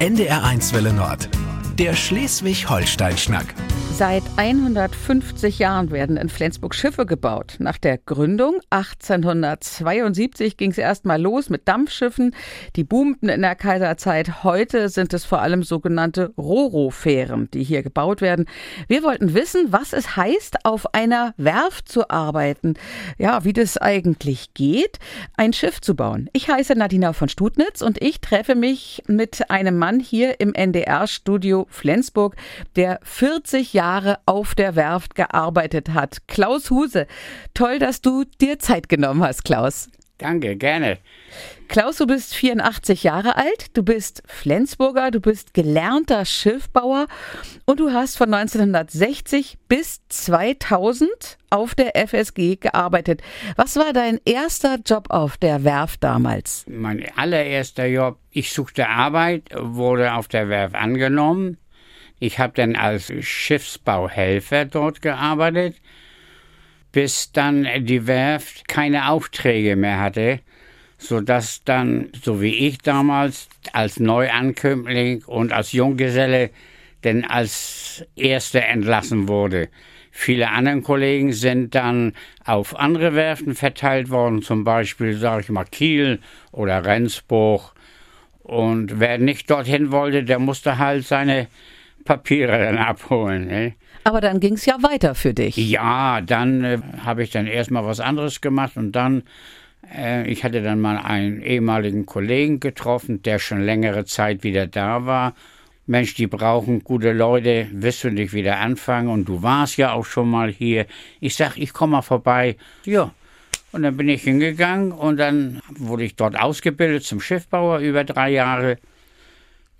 NDR1 Welle Nord. Der Schleswig-Holstein-Schnack. Seit 150 Jahren werden in Flensburg Schiffe gebaut. Nach der Gründung 1872 ging es erstmal los mit Dampfschiffen. Die boomten in der Kaiserzeit. Heute sind es vor allem sogenannte Roro-Fähren, die hier gebaut werden. Wir wollten wissen, was es heißt, auf einer Werft zu arbeiten. Ja, wie das eigentlich geht, ein Schiff zu bauen. Ich heiße Nadina von Studnitz und ich treffe mich mit einem Mann hier im NDR-Studio Flensburg, der 40 Jahre auf der Werft gearbeitet hat. Klaus Huse, toll, dass du dir Zeit genommen hast, Klaus. Danke, gerne. Klaus, du bist 84 Jahre alt, du bist Flensburger, du bist gelernter Schiffbauer und du hast von 1960 bis 2000 auf der FSG gearbeitet. Was war dein erster Job auf der Werft damals? Mein allererster Job, ich suchte Arbeit, wurde auf der Werft angenommen ich habe dann als Schiffsbauhelfer dort gearbeitet, bis dann die Werft keine Aufträge mehr hatte, sodass dann, so wie ich damals, als Neuankömmling und als Junggeselle, denn als Erster entlassen wurde. Viele andere Kollegen sind dann auf andere Werften verteilt worden, zum Beispiel, sage ich mal, Kiel oder Rendsburg. Und wer nicht dorthin wollte, der musste halt seine Papiere dann abholen. Ne? Aber dann ging es ja weiter für dich. Ja, dann äh, habe ich dann erstmal was anderes gemacht und dann, äh, ich hatte dann mal einen ehemaligen Kollegen getroffen, der schon längere Zeit wieder da war. Mensch, die brauchen gute Leute, wirst du nicht wieder anfangen und du warst ja auch schon mal hier. Ich sag, ich komme mal vorbei. Ja, und dann bin ich hingegangen und dann wurde ich dort ausgebildet zum Schiffbauer über drei Jahre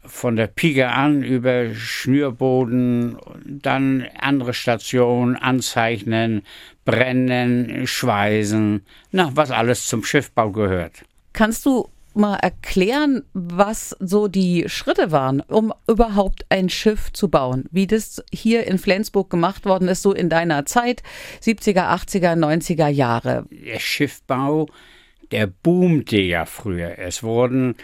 von der Pike an über Schnürboden, dann andere Stationen, anzeichnen, brennen, schweißen, na, was alles zum Schiffbau gehört. Kannst du mal erklären, was so die Schritte waren, um überhaupt ein Schiff zu bauen? Wie das hier in Flensburg gemacht worden ist, so in deiner Zeit, 70er, 80er, 90er Jahre? Der Schiffbau, der boomte ja früher. Es wurden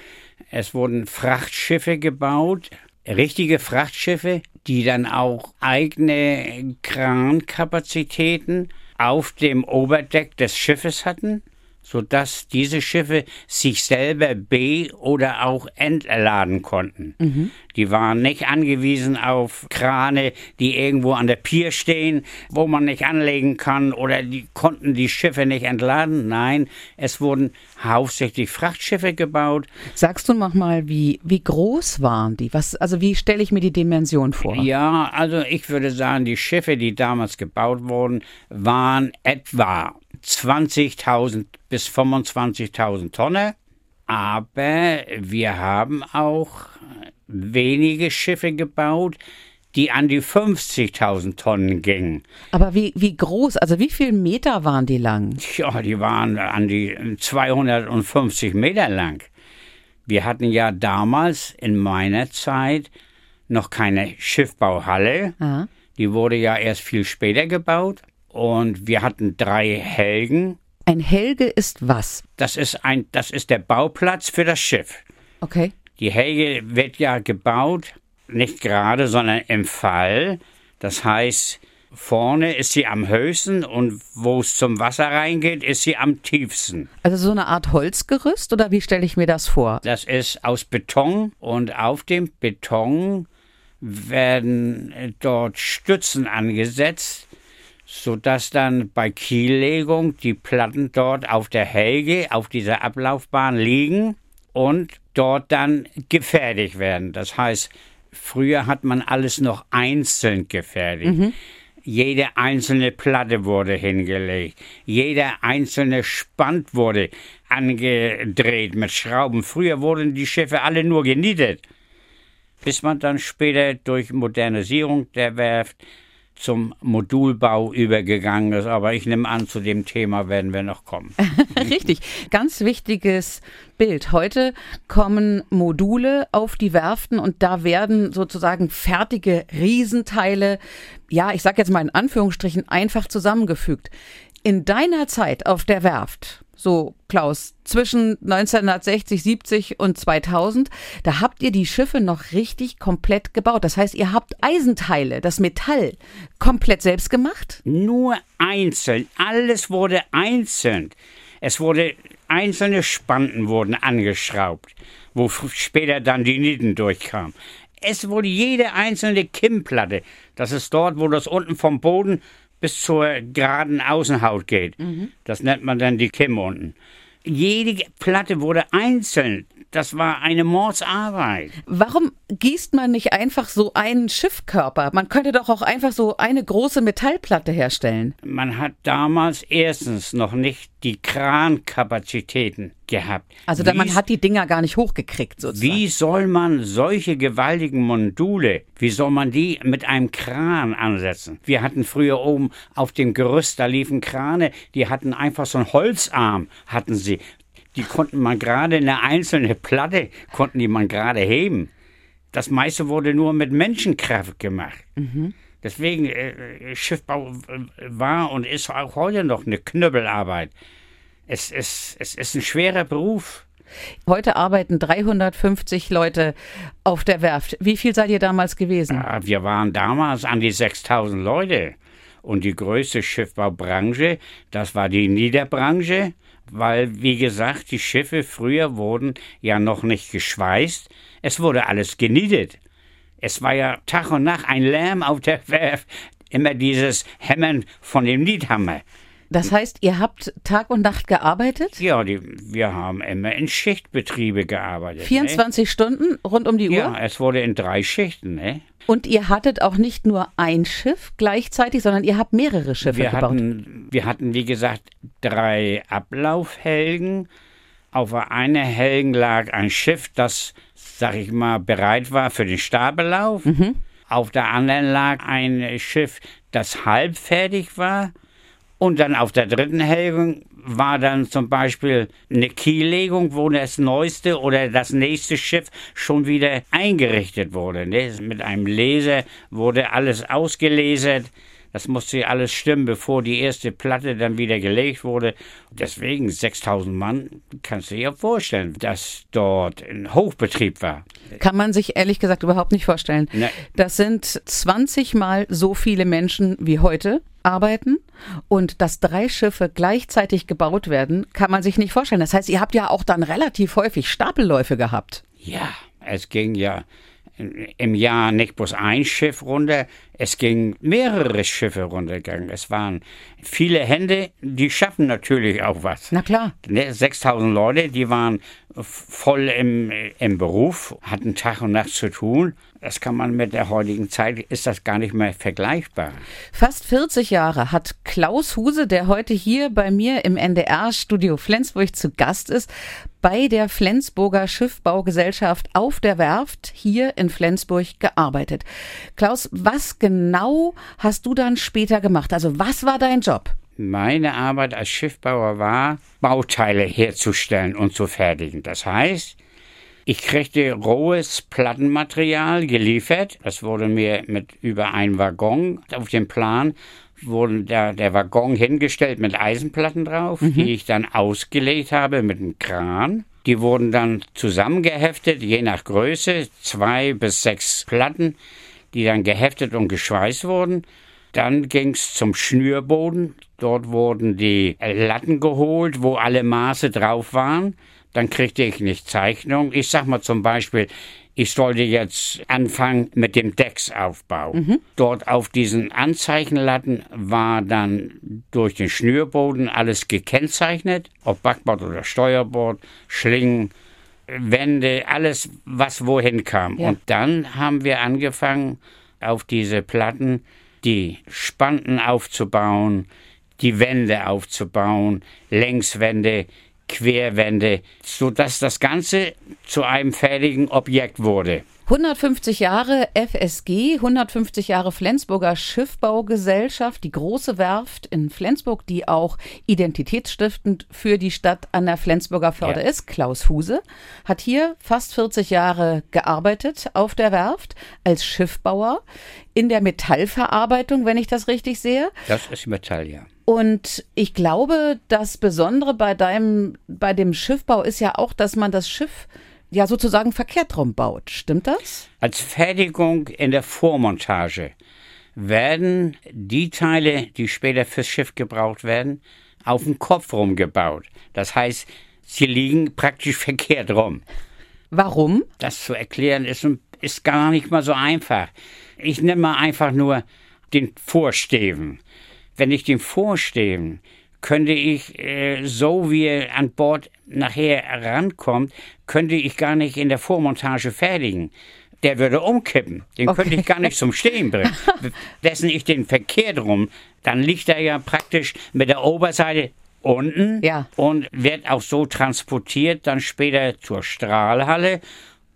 es wurden Frachtschiffe gebaut, richtige Frachtschiffe, die dann auch eigene Krankapazitäten auf dem Oberdeck des Schiffes hatten sodass diese Schiffe sich selber be- oder auch entladen konnten. Mhm. Die waren nicht angewiesen auf Krane, die irgendwo an der Pier stehen, wo man nicht anlegen kann oder die konnten die Schiffe nicht entladen. Nein, es wurden hauptsächlich Frachtschiffe gebaut. Sagst du noch mal, wie, wie groß waren die? Was, also wie stelle ich mir die Dimension vor? Ja, also ich würde sagen, die Schiffe, die damals gebaut wurden, waren etwa 20.000 bis 25.000 Tonnen. Aber wir haben auch wenige Schiffe gebaut, die an die 50.000 Tonnen gingen. Aber wie, wie groß, also wie viele Meter waren die lang? Ja, die waren an die 250 Meter lang. Wir hatten ja damals in meiner Zeit noch keine Schiffbauhalle. Aha. Die wurde ja erst viel später gebaut. Und wir hatten drei Helgen. Ein Helge ist was? Das ist ein, das ist der Bauplatz für das Schiff. Okay. Die Helge wird ja gebaut, nicht gerade, sondern im Fall. Das heißt, vorne ist sie am höchsten und wo es zum Wasser reingeht, ist sie am tiefsten. Also so eine Art Holzgerüst oder wie stelle ich mir das vor? Das ist aus Beton und auf dem Beton werden dort Stützen angesetzt, sodass dann bei Kiellegung die Platten dort auf der Helge, auf dieser Ablaufbahn liegen und dort dann gefertigt werden. Das heißt, früher hat man alles noch einzeln gefertigt. Mhm. Jede einzelne Platte wurde hingelegt. Jeder einzelne Spand wurde angedreht mit Schrauben. Früher wurden die Schiffe alle nur genietet. Bis man dann später durch Modernisierung der Werft zum Modulbau übergegangen ist. Aber ich nehme an, zu dem Thema werden wir noch kommen. Richtig, ganz wichtiges Bild. Heute kommen Module auf die Werften und da werden sozusagen fertige Riesenteile, ja, ich sage jetzt mal in Anführungsstrichen, einfach zusammengefügt. In deiner Zeit auf der Werft so Klaus, zwischen 1960, 70 und 2000, da habt ihr die Schiffe noch richtig komplett gebaut. Das heißt, ihr habt Eisenteile, das Metall, komplett selbst gemacht? Nur einzeln. Alles wurde einzeln. Es wurde einzelne Spanten wurden angeschraubt, wo später dann die Nieten durchkamen. Es wurde jede einzelne Kimmplatte, das ist dort, wo das unten vom Boden bis zur geraden Außenhaut geht. Mhm. Das nennt man dann die Kimm unten. Jede Platte wurde einzeln das war eine Mordsarbeit. Warum gießt man nicht einfach so einen Schiffkörper? Man könnte doch auch einfach so eine große Metallplatte herstellen. Man hat damals erstens noch nicht die Krankapazitäten gehabt. Also wie, man hat die Dinger gar nicht hochgekriegt sozusagen. Wie soll man solche gewaltigen Module, wie soll man die mit einem Kran ansetzen? Wir hatten früher oben auf dem Gerüst, da liefen Krane, die hatten einfach so einen Holzarm, hatten sie die konnten man gerade eine einzelne Platte, konnten die man gerade heben. Das meiste wurde nur mit Menschenkraft gemacht. Mhm. Deswegen, äh, Schiffbau äh, war und ist auch heute noch eine Knüppelarbeit. Es, es, es ist ein schwerer Beruf. Heute arbeiten 350 Leute auf der Werft. Wie viel seid ihr damals gewesen? Ja, wir waren damals an die 6000 Leute. Und die größte Schiffbaubranche, das war die Niederbranche weil, wie gesagt, die Schiffe früher wurden ja noch nicht geschweißt, es wurde alles genietet. Es war ja Tag und Nacht ein Lärm auf der Werft, immer dieses Hämmern von dem Niethammer. Das heißt, ihr habt Tag und Nacht gearbeitet? Ja, die, wir haben immer in Schichtbetriebe gearbeitet. 24 ne? Stunden rund um die Uhr? Ja, es wurde in drei Schichten. Ne? Und ihr hattet auch nicht nur ein Schiff gleichzeitig, sondern ihr habt mehrere Schiffe wir gebaut. Hatten, wir hatten, wie gesagt, drei Ablaufhelgen. Auf einer Helgen lag ein Schiff, das, sag ich mal, bereit war für den Stabellauf. Mhm. Auf der anderen lag ein Schiff, das halb fertig war. Und dann auf der dritten Helgung war dann zum Beispiel eine Kiellegung, wo das neueste oder das nächste Schiff schon wieder eingerichtet wurde. Ne? Mit einem Laser wurde alles ausgelesert. Das musste alles stimmen, bevor die erste Platte dann wieder gelegt wurde. Deswegen 6000 Mann, kannst du dir vorstellen, dass dort ein Hochbetrieb war. Kann man sich ehrlich gesagt überhaupt nicht vorstellen. Ne. Das sind 20 Mal so viele Menschen wie heute arbeiten und dass drei Schiffe gleichzeitig gebaut werden, kann man sich nicht vorstellen. Das heißt, ihr habt ja auch dann relativ häufig Stapelläufe gehabt. Ja, es ging ja im Jahr nicht bloß ein Schiff runter, es ging mehrere Schiffe runtergegangen. Es waren viele Hände, die schaffen natürlich auch was. Na klar. 6000 ne, Leute, die waren voll im, im Beruf, hatten Tag und Nacht zu tun. Das kann man mit der heutigen Zeit, ist das gar nicht mehr vergleichbar. Fast 40 Jahre hat Klaus Huse, der heute hier bei mir im NDR-Studio Flensburg zu Gast ist, bei der Flensburger Schiffbaugesellschaft auf der Werft hier in Flensburg gearbeitet. Klaus, was genau hast du dann später gemacht? Also was war dein Job? Meine Arbeit als Schiffbauer war, Bauteile herzustellen und zu fertigen. Das heißt, ich kriegte rohes Plattenmaterial geliefert. Das wurde mir mit über ein Waggon auf dem Plan wurde der, der Waggon hingestellt mit Eisenplatten drauf, mhm. die ich dann ausgelegt habe mit einem Kran. Die wurden dann zusammengeheftet, je nach Größe, zwei bis sechs Platten, die dann geheftet und geschweißt wurden. Dann ging es zum Schnürboden. Dort wurden die Latten geholt, wo alle Maße drauf waren dann kriegte ich nicht Zeichnung. Ich sag mal zum Beispiel, ich sollte jetzt anfangen mit dem Decksaufbau. Mhm. Dort auf diesen Anzeichenlatten war dann durch den Schnürboden alles gekennzeichnet, ob Backbord oder Steuerbord, Schlingen, Wände, alles, was wohin kam. Ja. Und dann haben wir angefangen, auf diese Platten die Spanten aufzubauen, die Wände aufzubauen, Längswände, Querwände, sodass das Ganze zu einem fertigen Objekt wurde. 150 Jahre FSG, 150 Jahre Flensburger Schiffbaugesellschaft, die große Werft in Flensburg, die auch identitätsstiftend für die Stadt an der Flensburger Förde ja. ist. Klaus Huse hat hier fast 40 Jahre gearbeitet auf der Werft als Schiffbauer in der Metallverarbeitung, wenn ich das richtig sehe. Das ist Metall, ja. Und ich glaube, das Besondere bei deinem, bei dem Schiffbau ist ja auch, dass man das Schiff ja sozusagen verkehrt rum baut. Stimmt das? Als Fertigung in der Vormontage werden die Teile, die später fürs Schiff gebraucht werden, auf den Kopf rumgebaut. Das heißt, sie liegen praktisch verkehrt rum. Warum? Das zu erklären ist, ist gar nicht mal so einfach. Ich nehme mal einfach nur den Vorsteven. Wenn ich den Vorsteven könnte ich, äh, so wie er an Bord nachher rankommt, könnte ich gar nicht in der Vormontage fertigen. Der würde umkippen. Den okay. könnte ich gar nicht zum Stehen bringen. Dessen ich den verkehrt rum, dann liegt er ja praktisch mit der Oberseite unten ja. und wird auch so transportiert dann später zur Strahlhalle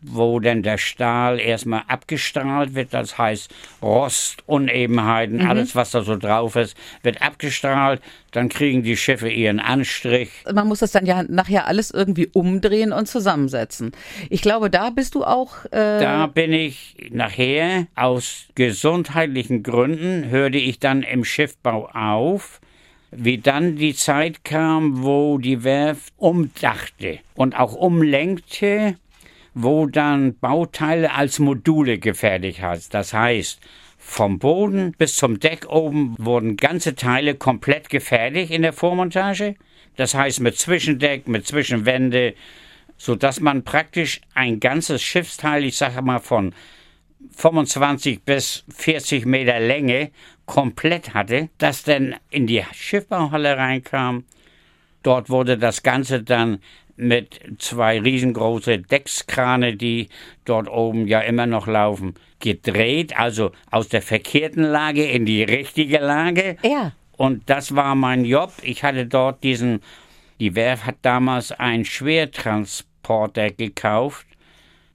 wo dann der Stahl erstmal abgestrahlt wird, das heißt Rost, Unebenheiten, mhm. alles was da so drauf ist, wird abgestrahlt, dann kriegen die Schiffe ihren Anstrich. Man muss das dann ja nachher alles irgendwie umdrehen und zusammensetzen. Ich glaube, da bist du auch. Äh da bin ich nachher aus gesundheitlichen Gründen, hörte ich dann im Schiffbau auf wie dann die Zeit kam, wo die Werft umdachte und auch umlenkte wo dann Bauteile als Module gefertigt hat. Das heißt, vom Boden bis zum Deck oben wurden ganze Teile komplett gefertigt in der Vormontage. Das heißt mit Zwischendeck, mit Zwischenwände, sodass man praktisch ein ganzes Schiffsteil, ich sage mal von 25 bis 40 Meter Länge komplett hatte, das dann in die Schiffbauhalle reinkam. Dort wurde das Ganze dann mit zwei riesengroße Deckskrane, die dort oben ja immer noch laufen, gedreht, also aus der verkehrten Lage in die richtige Lage. Ja. Und das war mein Job. Ich hatte dort diesen, die Werft hat damals einen Schwertransporter gekauft,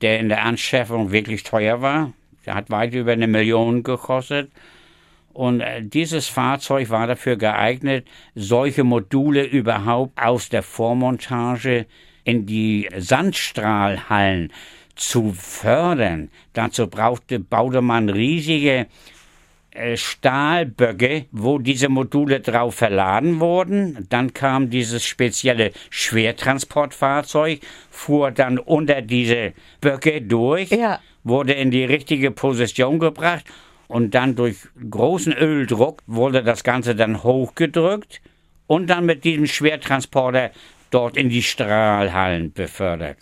der in der Anschaffung wirklich teuer war. Der hat weit über eine Million gekostet. Und äh, dieses Fahrzeug war dafür geeignet, solche Module überhaupt aus der Vormontage in die Sandstrahlhallen zu fördern. Dazu brauchte, baute man riesige äh, Stahlböcke, wo diese Module drauf verladen wurden. Dann kam dieses spezielle Schwertransportfahrzeug, fuhr dann unter diese Böcke durch, ja. wurde in die richtige Position gebracht und dann durch großen Öldruck wurde das Ganze dann hochgedrückt und dann mit diesem Schwertransporter dort in die Strahlhallen befördert.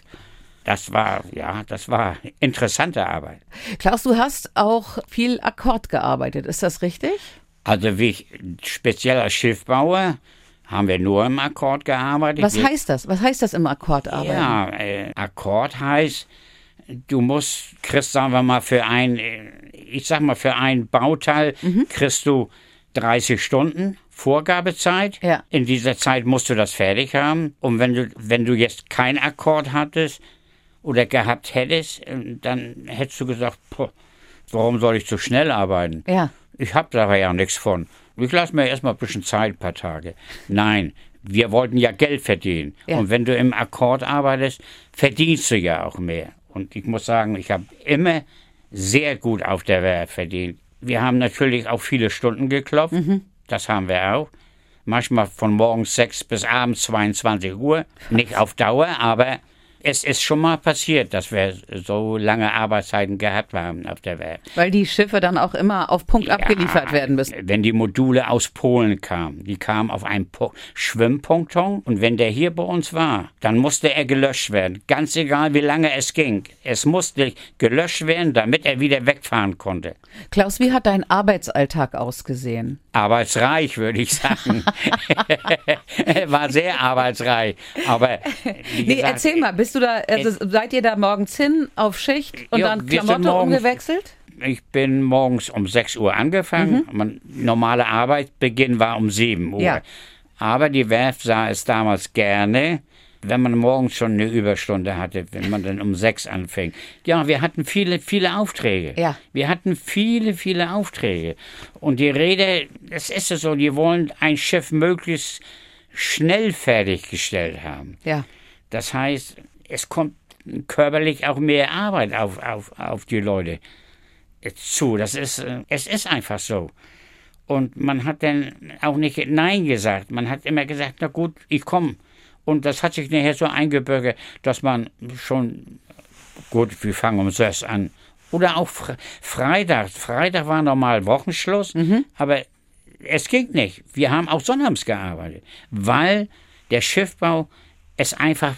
Das war, ja, das war interessante Arbeit. Klaus, du hast auch viel Akkord gearbeitet, ist das richtig? Also wie ich speziell als Schiffbauer haben wir nur im Akkord gearbeitet. Was heißt das? Was heißt das im Akkord arbeiten? Ja, äh, Akkord heißt, du musst, kriegst, sagen wir mal, für ein, ich sag mal, für ein Bauteil mhm. kriegst du 30 Stunden Vorgabezeit. Ja. In dieser Zeit musst du das fertig haben. Und wenn du, wenn du jetzt keinen Akkord hattest oder gehabt hättest, dann hättest du gesagt, warum soll ich zu schnell arbeiten? Ja. Ich habe da ja nichts von. Ich lasse mir erstmal ein bisschen Zeit, ein paar Tage. Nein, wir wollten ja Geld verdienen. Ja. Und wenn du im Akkord arbeitest, verdienst du ja auch mehr. Und ich muss sagen, ich habe immer sehr gut auf der Werft verdient. Wir haben natürlich auch viele Stunden geklopft. Mhm. Das haben wir auch. Manchmal von morgens 6 bis abends 22 Uhr. Nicht auf Dauer, aber es ist schon mal passiert, dass wir so lange Arbeitszeiten gehabt haben auf der Welt. Weil die Schiffe dann auch immer auf Punkt ja, abgeliefert werden müssen. Wenn die Module aus Polen kamen, die kamen auf einen po Schwimmponton und wenn der hier bei uns war, dann musste er gelöscht werden. Ganz egal, wie lange es ging. Es musste gelöscht werden, damit er wieder wegfahren konnte. Klaus, wie hat dein Arbeitsalltag ausgesehen? Arbeitsreich, würde ich sagen. war sehr arbeitsreich. Aber nee, erzähl mal, bist du da, also seid ihr da morgens hin auf Schicht und ja, dann Klamotte morgens, umgewechselt? Ich bin morgens um 6 Uhr angefangen. Mhm. Mein normaler Arbeitsbeginn war um 7 Uhr. Ja. Aber die Werft sah es damals gerne, wenn man morgens schon eine Überstunde hatte, wenn man dann um sechs anfängt. Ja, wir hatten viele, viele Aufträge. Ja. Wir hatten viele, viele Aufträge. Und die Rede, das ist es so, die wollen ein Schiff möglichst schnell fertiggestellt haben. Ja. Das heißt, es kommt körperlich auch mehr Arbeit auf, auf, auf die Leute zu. Das ist, es ist einfach so. Und man hat dann auch nicht Nein gesagt. Man hat immer gesagt, na gut, ich komme. Und das hat sich nachher so eingebürgert, dass man schon, gut, wir fangen um sechs an. Oder auch Freitag. Freitag war normal Wochenschluss, mhm. aber es ging nicht. Wir haben auch sonnabends gearbeitet, weil der Schiffbau es einfach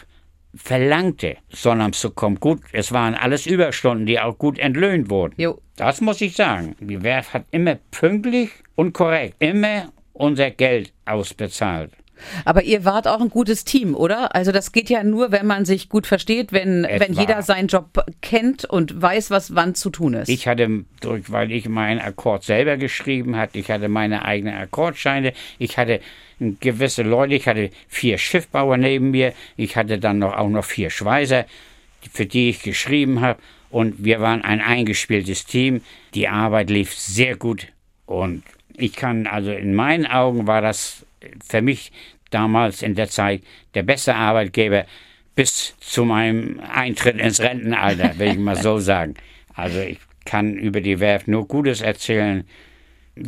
verlangte, sonnabends zu kommen. Gut, es waren alles Überstunden, die auch gut entlöhnt wurden. Jo. Das muss ich sagen. Die Werft hat immer pünktlich und korrekt immer unser Geld ausbezahlt. Aber ihr wart auch ein gutes Team, oder? Also das geht ja nur, wenn man sich gut versteht, wenn, wenn jeder seinen Job kennt und weiß, was wann zu tun ist. Ich hatte, weil ich meinen Akkord selber geschrieben hatte, ich hatte meine eigenen Akkordscheine, ich hatte gewisse Leute, ich hatte vier Schiffbauer neben mir, ich hatte dann noch, auch noch vier Schweißer, für die ich geschrieben habe. Und wir waren ein eingespieltes Team. Die Arbeit lief sehr gut. Und ich kann, also in meinen Augen war das für mich damals in der Zeit der beste Arbeitgeber bis zu meinem Eintritt ins Rentenalter, will ich mal so sagen. Also ich kann über die Werft nur Gutes erzählen.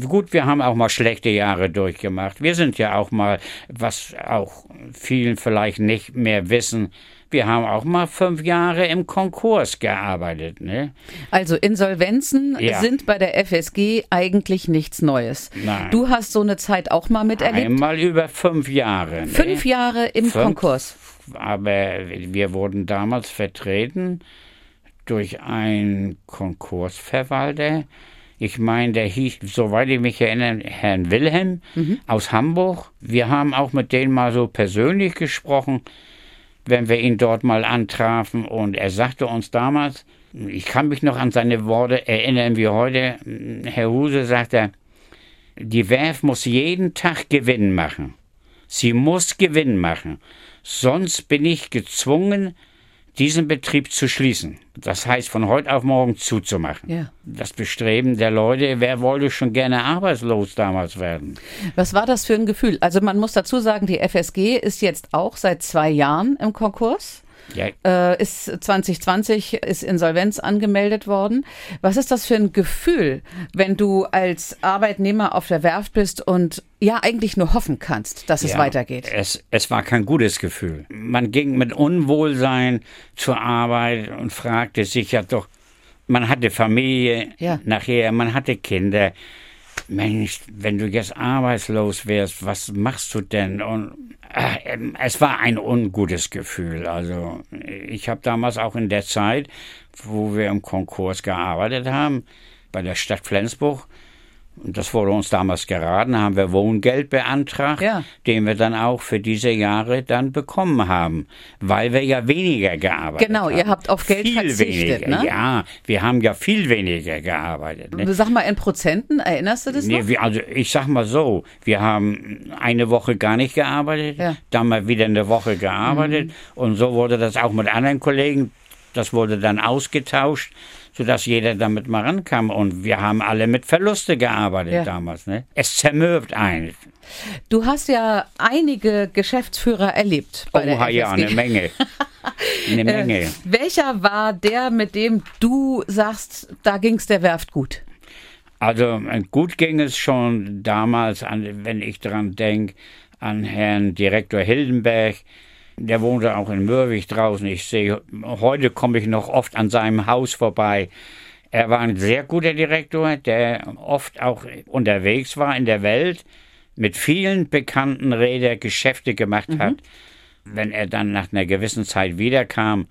Gut, wir haben auch mal schlechte Jahre durchgemacht. Wir sind ja auch mal, was auch vielen vielleicht nicht mehr wissen, wir haben auch mal fünf Jahre im Konkurs gearbeitet. Ne? Also Insolvenzen ja. sind bei der FSG eigentlich nichts Neues. Nein. Du hast so eine Zeit auch mal miterlebt? Einmal über fünf Jahre. Ne? Fünf Jahre im fünf, Konkurs. Aber wir wurden damals vertreten durch einen Konkursverwalter. Ich meine, der hieß, soweit ich mich erinnere, Herrn Wilhelm mhm. aus Hamburg. Wir haben auch mit denen mal so persönlich gesprochen wenn wir ihn dort mal antrafen. Und er sagte uns damals, ich kann mich noch an seine Worte erinnern wie heute, Herr Huse sagt er, die Werf muss jeden Tag Gewinn machen. Sie muss Gewinn machen. Sonst bin ich gezwungen, diesen Betrieb zu schließen. Das heißt, von heute auf morgen zuzumachen. Ja. Das Bestreben der Leute, wer wollte schon gerne arbeitslos damals werden? Was war das für ein Gefühl? Also man muss dazu sagen, die FSG ist jetzt auch seit zwei Jahren im Konkurs. Ja. Äh, ist 2020 ist Insolvenz angemeldet worden. Was ist das für ein Gefühl, wenn du als Arbeitnehmer auf der Werft bist und ja eigentlich nur hoffen kannst, dass es ja, weitergeht? Es, es war kein gutes Gefühl. Man ging mit Unwohlsein zur Arbeit und fragte sich ja doch, man hatte Familie ja. nachher, man hatte Kinder. Mensch, wenn du jetzt arbeitslos wärst, was machst du denn? Und äh, es war ein ungutes Gefühl. Also ich habe damals auch in der Zeit, wo wir im Konkurs gearbeitet haben, bei der Stadt Flensburg, das wurde uns damals geraten, haben wir Wohngeld beantragt, ja. den wir dann auch für diese Jahre dann bekommen haben, weil wir ja weniger gearbeitet genau, haben. Genau, ihr habt auf Geld viel verzichtet, weniger, ne? Ja, wir haben ja viel weniger gearbeitet. Ne? Sag mal in Prozenten, erinnerst du das nee, noch? Wir, also ich sag mal so, wir haben eine Woche gar nicht gearbeitet, ja. dann mal wieder eine Woche gearbeitet mhm. und so wurde das auch mit anderen Kollegen, das wurde dann ausgetauscht sodass jeder damit mal rankam. Und wir haben alle mit Verluste gearbeitet ja. damals. Ne? Es zermürbt einen. Du hast ja einige Geschäftsführer erlebt. Bei oh, der ja, eine Menge. eine Menge. Äh, welcher war der, mit dem du sagst, da ging es der Werft gut? Also äh, gut ging es schon damals, an, wenn ich daran denke, an Herrn Direktor Hildenberg, der wohnte auch in Mürwig draußen. Ich sehe, heute komme ich noch oft an seinem Haus vorbei. Er war ein sehr guter Direktor, der oft auch unterwegs war in der Welt, mit vielen bekannten Rädern Geschäfte gemacht mhm. hat. Wenn er dann nach einer gewissen Zeit wiederkam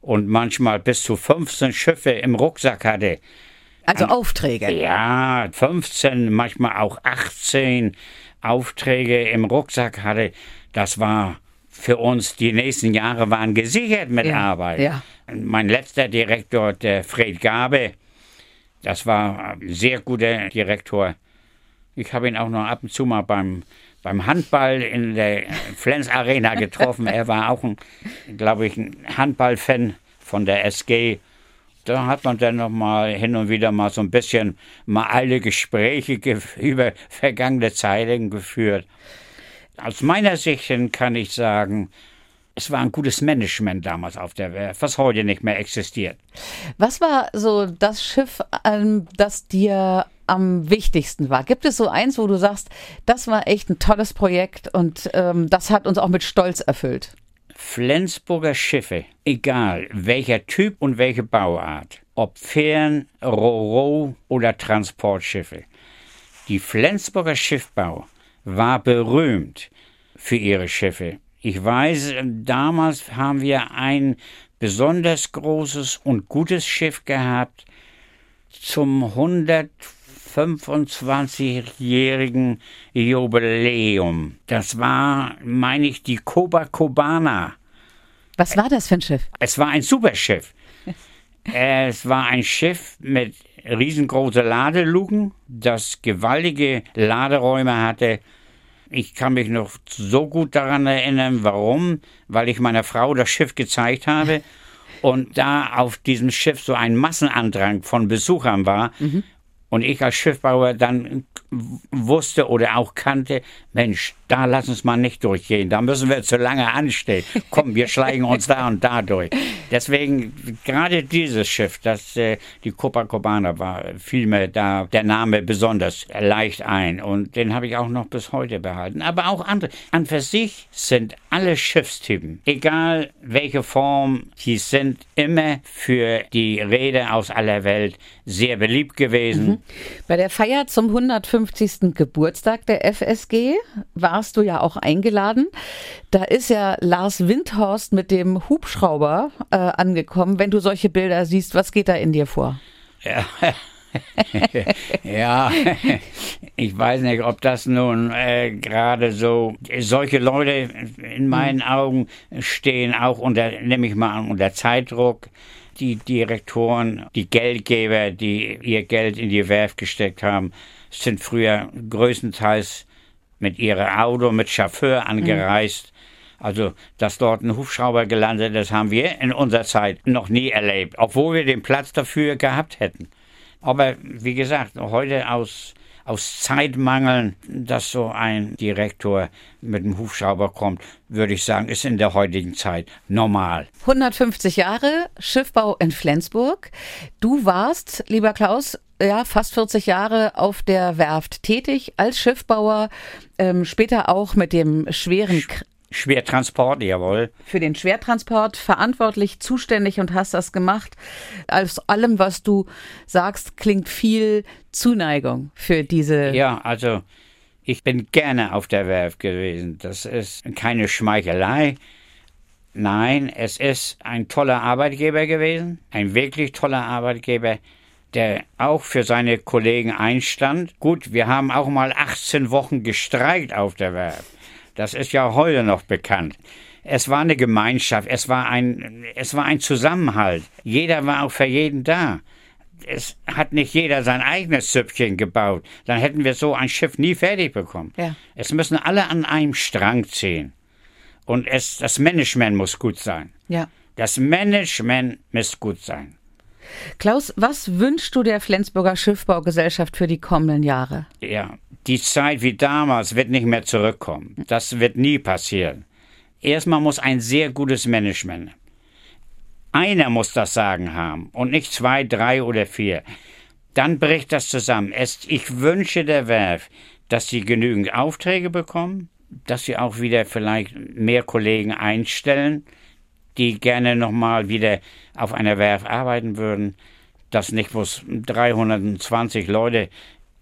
und manchmal bis zu 15 Schiffe im Rucksack hatte. Also Aufträge? Ja, 15, manchmal auch 18 Aufträge im Rucksack hatte. Das war für uns die nächsten Jahre waren gesichert mit ja, Arbeit. Ja. Mein letzter Direktor, der Fred Gabe, das war ein sehr guter Direktor. Ich habe ihn auch noch ab und zu mal beim, beim Handball in der Flens Arena getroffen. er war auch, ein, glaube ich, ein Handballfan von der SG. Da hat man dann noch mal hin und wieder mal so ein bisschen mal alle Gespräche über vergangene Zeiten geführt. Aus meiner Sicht kann ich sagen, es war ein gutes Management damals auf der Werft, was heute nicht mehr existiert. Was war so das Schiff, ähm, das dir am wichtigsten war? Gibt es so eins, wo du sagst, das war echt ein tolles Projekt und ähm, das hat uns auch mit Stolz erfüllt? Flensburger Schiffe, egal welcher Typ und welche Bauart, ob Fähren, Roro oder Transportschiffe. Die Flensburger Schiffbau war berühmt für ihre Schiffe. Ich weiß, damals haben wir ein besonders großes und gutes Schiff gehabt zum 125-jährigen Jubiläum. Das war, meine ich, die Copacabana. Was war das für ein Schiff? Es war ein Superschiff. Es war ein Schiff mit riesengroßen Ladeluken, das gewaltige Laderäume hatte ich kann mich noch so gut daran erinnern, warum, weil ich meiner Frau das Schiff gezeigt habe und da auf diesem Schiff so ein Massenandrang von Besuchern war. Mhm. Und ich als Schiffbauer dann wusste oder auch kannte, Mensch, da lass uns mal nicht durchgehen, da müssen wir zu lange anstehen. Komm, wir schleichen uns da und da durch. Deswegen gerade dieses Schiff, das äh, die Copacabana war, fiel mir da der Name besonders leicht ein und den habe ich auch noch bis heute behalten. Aber auch andere. An für sich sind alle Schiffstypen, egal welche Form, die sind immer für die Räder aus aller Welt sehr beliebt gewesen. Mhm. Bei der Feier zum 150. Geburtstag der FSG warst du ja auch eingeladen. Da ist ja Lars Windhorst mit dem Hubschrauber äh, angekommen. Wenn du solche Bilder siehst, was geht da in dir vor? Ja. ja, ich weiß nicht, ob das nun äh, gerade so, solche Leute in meinen mhm. Augen stehen auch unter, nehme ich mal an, unter Zeitdruck die Direktoren, die Geldgeber, die ihr Geld in die Werft gesteckt haben, sind früher größtenteils mit ihrem Auto, mit Chauffeur angereist. Mhm. Also, dass dort ein Hubschrauber gelandet ist, haben wir in unserer Zeit noch nie erlebt, obwohl wir den Platz dafür gehabt hätten. Aber wie gesagt, heute aus aus Zeitmangeln, dass so ein Direktor mit dem Hubschrauber kommt, würde ich sagen, ist in der heutigen Zeit normal. 150 Jahre Schiffbau in Flensburg. Du warst, lieber Klaus, ja, fast 40 Jahre auf der Werft tätig als Schiffbauer, ähm, später auch mit dem schweren Schwertransport, jawohl. Für den Schwertransport verantwortlich, zuständig und hast das gemacht. Aus allem, was du sagst, klingt viel Zuneigung für diese. Ja, also ich bin gerne auf der Werft gewesen. Das ist keine Schmeichelei. Nein, es ist ein toller Arbeitgeber gewesen, ein wirklich toller Arbeitgeber, der auch für seine Kollegen einstand. Gut, wir haben auch mal 18 Wochen gestreikt auf der Werft. Das ist ja heute noch bekannt. Es war eine Gemeinschaft, es war ein, es war ein Zusammenhalt. Jeder war auch für jeden da. Es hat nicht jeder sein eigenes Süppchen gebaut. Dann hätten wir so ein Schiff nie fertig bekommen. Ja. Es müssen alle an einem Strang ziehen. Und es, das Management muss gut sein. Ja. Das Management muss gut sein. Klaus, was wünschst du der Flensburger Schiffbaugesellschaft für die kommenden Jahre? Ja, die Zeit wie damals wird nicht mehr zurückkommen. Das wird nie passieren. Erstmal muss ein sehr gutes Management. Einer muss das Sagen haben und nicht zwei, drei oder vier. Dann bricht das zusammen. ich wünsche der Werf, dass sie genügend Aufträge bekommen, dass sie auch wieder vielleicht mehr Kollegen einstellen, die gerne nochmal wieder auf einer Werf arbeiten würden, dass nicht bloß 320 Leute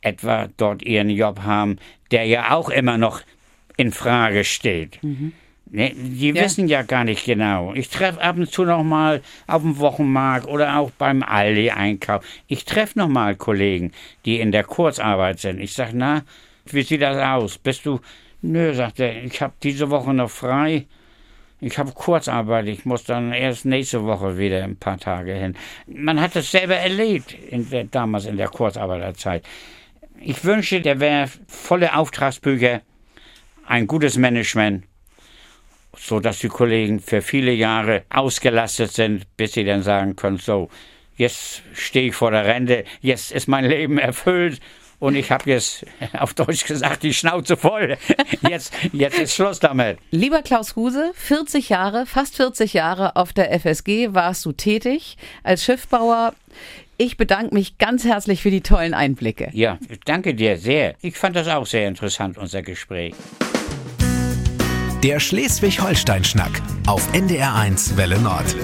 etwa dort ihren Job haben, der ja auch immer noch in Frage steht. Mhm. Ne, die ja. wissen ja gar nicht genau. Ich treffe ab und zu noch mal auf dem Wochenmarkt oder auch beim Aldi Einkauf. Ich treffe noch mal Kollegen, die in der Kurzarbeit sind. Ich sage, na, wie sieht das aus? Bist du? Nö, sagt er, ich habe diese Woche noch frei. Ich habe Kurzarbeit, ich muss dann erst nächste Woche wieder ein paar Tage hin. Man hat es selber erlebt, in der, damals in der Kurzarbeiterzeit. Ich wünsche, der wäre volle Auftragsbücher, ein gutes Management, so dass die Kollegen für viele Jahre ausgelastet sind, bis sie dann sagen können, so, jetzt stehe ich vor der Rente, jetzt ist mein Leben erfüllt Und ich habe jetzt auf Deutsch gesagt, die Schnauze voll. Jetzt, jetzt ist Schluss damit. Lieber Klaus Huse, 40 Jahre, fast 40 Jahre auf der FSG warst du tätig als Schiffbauer. Ich bedanke mich ganz herzlich für die tollen Einblicke. Ja, danke dir sehr. Ich fand das auch sehr interessant, unser Gespräch. Der Schleswig-Holstein-Schnack auf NDR1 Welle Nord.